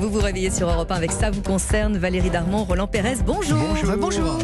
Vous vous réveillez sur Europe 1 avec Ça vous concerne. Valérie Darmon, Roland Pérez, bonjour. Bonjour. bonjour.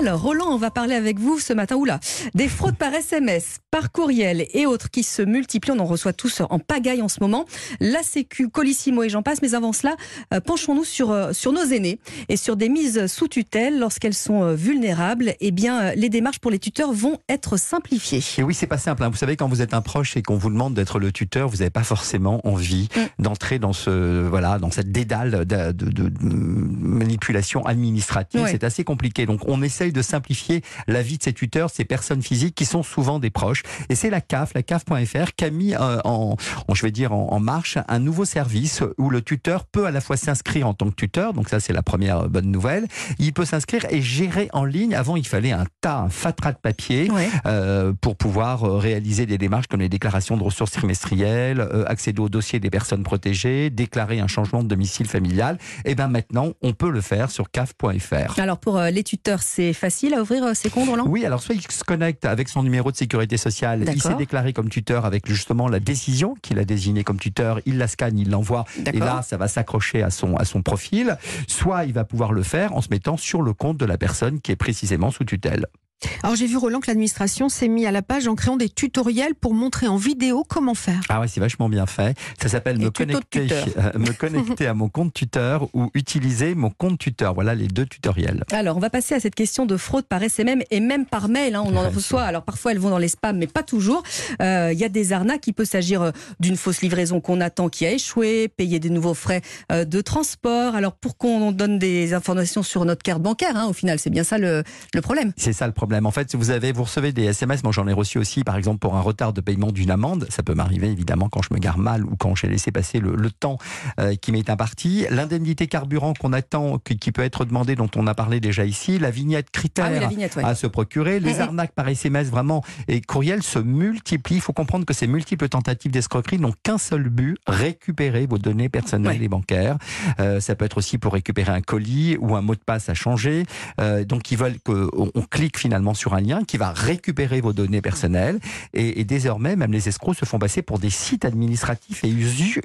Alors, Roland, on va parler avec vous ce matin. Oula, des fraudes par SMS, par courriel et autres qui se multiplient. On en reçoit tous en pagaille en ce moment. La Sécu, Colissimo et j'en passe. Mais avant cela, euh, penchons-nous sur, euh, sur nos aînés et sur des mises sous tutelle lorsqu'elles sont euh, vulnérables. Eh bien, les démarches pour les tuteurs vont être simplifiées. Et oui, c'est pas simple. Hein. Vous savez, quand vous êtes un proche et qu'on vous demande d'être le tuteur, vous n'avez pas forcément envie mm. d'entrer dans ce voilà dans cette dédale de, de, manipulation administrative. C'est assez compliqué. Donc, on essaye de simplifier la vie de ces tuteurs, ces personnes physiques qui sont souvent des proches. Et c'est la CAF, la CAF.fr, qui a mis euh, en, je vais dire, en, marche un nouveau service où le tuteur peut à la fois s'inscrire en tant que tuteur, donc ça c'est la première bonne nouvelle. Il peut s'inscrire et gérer en ligne. Avant, il fallait un tas, un fatras de papier euh, pour pouvoir euh, réaliser des démarches comme les déclarations de ressources trimestrielles, accéder au dossier des personnes protégées, déclarer un changement de domicile familial. Et bien maintenant, on peut le faire sur CAF.fr. Alors pour les tuteurs, c'est facile à ouvrir ses comptes, Roland Oui, alors soit il se connecte avec son numéro de sécurité sociale, il s'est déclaré comme tuteur avec justement la décision qu'il a désignée comme tuteur, il la scanne, il l'envoie, et là, ça va s'accrocher à son, à son profil. Soit il va pouvoir le faire en se mettant sur le compte de la personne qui est précisément sous tutelle. Alors j'ai vu Roland que l'administration s'est mis à la page en créant des tutoriels pour montrer en vidéo comment faire. Ah ouais, c'est vachement bien fait. Ça s'appelle me connecter, euh, me connecter à mon compte tuteur ou utiliser mon compte tuteur. Voilà les deux tutoriels. Alors on va passer à cette question de fraude par SMM et même par mail. Hein, on en reçoit. Alors parfois elles vont dans les spams, mais pas toujours. Euh, il y a des arnaques. Il peut s'agir euh, d'une fausse livraison qu'on attend qui a échoué, payer des nouveaux frais de transport. Alors pour qu'on donne des informations sur notre carte bancaire, hein, au final, c'est bien ça le, le problème. C'est ça le problème. En fait, vous avez, vous recevez des SMS. Moi, j'en ai reçu aussi, par exemple, pour un retard de paiement d'une amende. Ça peut m'arriver évidemment quand je me gare mal ou quand j'ai laissé passer le, temps euh, qui m'est imparti. L'indemnité carburant qu'on attend, qui, peut être demandée, dont on a parlé déjà ici. La vignette critère ah à se procurer. Les mm. arnaques par SMS, vraiment, et courriel se multiplient. Il faut comprendre que ces multiples tentatives d'escroquerie n'ont qu'un seul but récupérer vos données personnelles et bancaires. Euh, ça peut être aussi pour récupérer un colis ou un mot de passe à changer. Euh, donc, ils veulent qu'on clique finalement sur un lien qui va récupérer vos données personnelles. Et, désormais, même les escrocs se font passer pour des sites administratifs et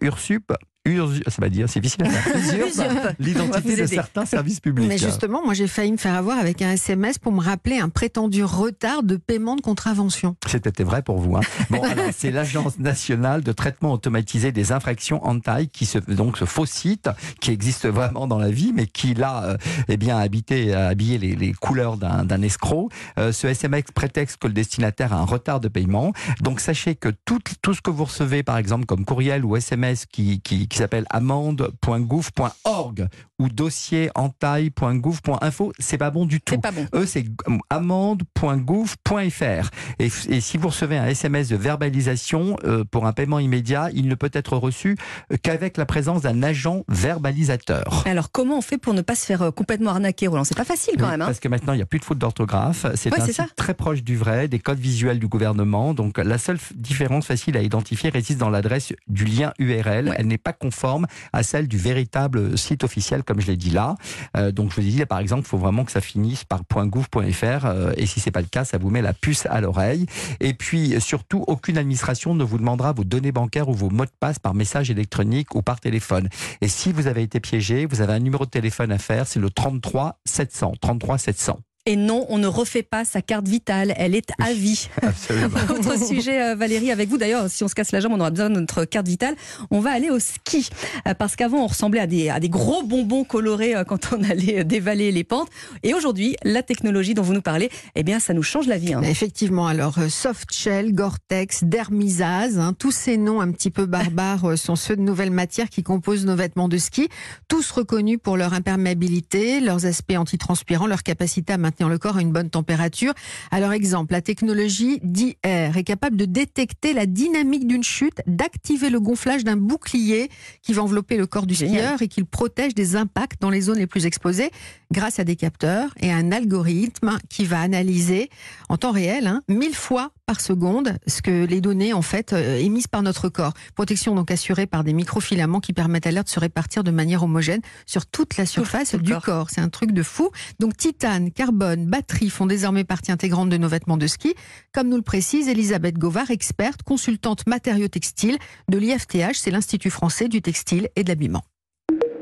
Ursup ça va dire, c'est difficile à faire. l'identité de certains services publics. Mais justement, moi j'ai failli me faire avoir avec un SMS pour me rappeler un prétendu retard de paiement de contravention. C'était vrai pour vous. Hein. Bon, c'est l'Agence nationale de traitement automatisé des infractions en taille qui se donc ce faux site qui existe vraiment dans la vie, mais qui là, euh, eh bien, habité, habillé les, les couleurs d'un escroc. Euh, ce SMS prétexte que le destinataire a un retard de paiement. Donc sachez que tout, tout ce que vous recevez, par exemple, comme courriel ou SMS qui, qui qui s'appelle amende.gouv.org ou dossierentaille.gouv.info, c'est pas bon du tout. Pas bon. Eux, c'est amende.gouv.fr. Et, et, si vous recevez un SMS de verbalisation euh, pour un paiement immédiat, il ne peut être reçu qu'avec la présence d'un agent verbalisateur. Alors, comment on fait pour ne pas se faire euh, complètement arnaquer, Roland? C'est pas facile quand même. Hein? parce que maintenant, il n'y a plus de faute d'orthographe. C'est très proche du vrai, des codes visuels du gouvernement. Donc, la seule différence facile à identifier réside dans l'adresse du lien URL. Elle n'est pas conforme à celle du véritable site officiel, comme je l'ai dit là. Euh, donc je vous ai dit, par exemple, il faut vraiment que ça finisse par .gouv.fr euh, et si c'est pas le cas, ça vous met la puce à l'oreille. Et puis surtout, aucune administration ne vous demandera vos données bancaires ou vos mots de passe par message électronique ou par téléphone. Et si vous avez été piégé, vous avez un numéro de téléphone à faire, c'est le 33 700. 33 700. Et non, on ne refait pas sa carte vitale, elle est à vie. Absolument. Autre sujet, euh, Valérie, avec vous. D'ailleurs, si on se casse la jambe, on aura besoin de notre carte vitale. On va aller au ski. Euh, parce qu'avant, on ressemblait à des, à des gros bonbons colorés euh, quand on allait dévaler les pentes. Et aujourd'hui, la technologie dont vous nous parlez, eh bien, ça nous change la vie. Hein. Effectivement. Alors, Softshell, Gore-Tex, Dermizaz, hein, tous ces noms un petit peu barbares sont ceux de nouvelles matières qui composent nos vêtements de ski. Tous reconnus pour leur imperméabilité, leurs aspects antitranspirants, leur capacité à maintenir le corps à une bonne température. Alors exemple, la technologie d'IR est capable de détecter la dynamique d'une chute, d'activer le gonflage d'un bouclier qui va envelopper le corps du skieur et qui le protège des impacts dans les zones les plus exposées grâce à des capteurs et un algorithme qui va analyser en temps réel hein, mille fois par seconde ce que les données en fait euh, émises par notre corps. Protection donc assurée par des microfilaments qui permettent à l'air de se répartir de manière homogène sur toute la surface du corps. C'est un truc de fou. Donc titane, carbone, batterie font désormais partie intégrante de nos vêtements de ski, comme nous le précise Elisabeth Govard, experte, consultante matériaux textiles de l'IFTH, c'est l'Institut français du textile et de l'habillement.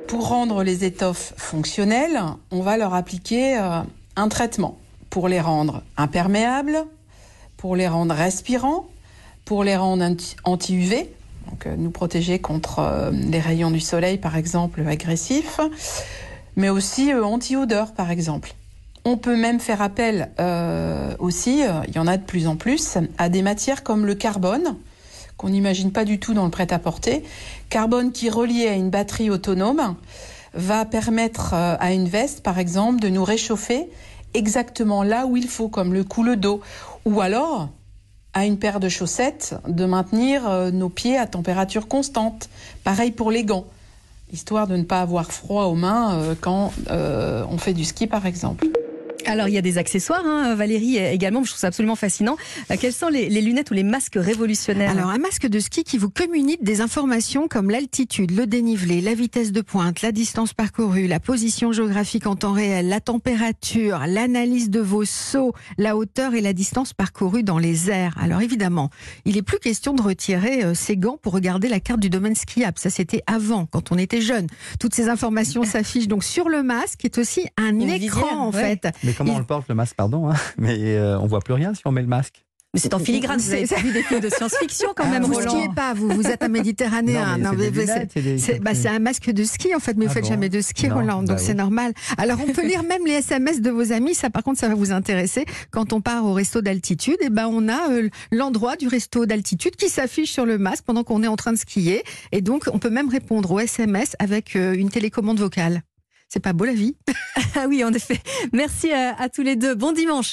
Pour rendre les étoffes fonctionnelles, on va leur appliquer euh, un traitement pour les rendre imperméables, pour les rendre respirants, pour les rendre anti-UV, donc euh, nous protéger contre euh, les rayons du soleil par exemple agressifs, mais aussi anti-odeur par exemple. On peut même faire appel aussi, il y en a de plus en plus, à des matières comme le carbone, qu'on n'imagine pas du tout dans le prêt-à-porter. Carbone qui, relié à une batterie autonome, va permettre euh, à une veste, par exemple, de nous réchauffer exactement là où il faut, comme le cou le dos. Ou alors, à une paire de chaussettes, de maintenir euh, nos pieds à température constante. Pareil pour les gants, histoire de ne pas avoir froid aux mains euh, quand on fait du ski, par exemple. Alors il y a des accessoires, hein, Valérie également. Je trouve ça absolument fascinant. Euh, quelles sont les, lunettes ou les masques révolutionnaires Alors un masque de ski qui vous communique des informations comme l'altitude, le dénivelé, la vitesse de pointe, la distance parcourue, la position géographique en temps réel, la température, l'analyse de vos sauts, la hauteur et la distance parcourue dans les airs. Alors évidemment, il est plus question de retirer euh, ses gants pour regarder la carte du domaine skiable. Ça c'était avant, quand on était jeune. Toutes ces informations s'affichent donc sur le masque, qui est aussi un écran en fait comment on le porte le masque, pardon, hein mais euh, on voit plus rien si on met le masque. Mais c'est en filigrane, vous avez vu des films de science-fiction quand ah, même, vous Roland. Vous skiez pas, vous, vous êtes un méditerranéen. C'est un masque de ski en fait, mais vous ah faites jamais de ski, Roland, donc bah c'est normal. Alors on peut lire même les SMS de vos amis, ça par contre ça va vous intéresser. Quand on part au resto d'altitude, et eh ben on a euh, l'endroit du resto d'altitude qui s'affiche sur le masque pendant qu'on est en train de skier, et donc on peut même répondre aux SMS avec euh, une télécommande vocale. C'est pas beau la vie Ah oui, en effet. Merci à tous les deux. Bon dimanche.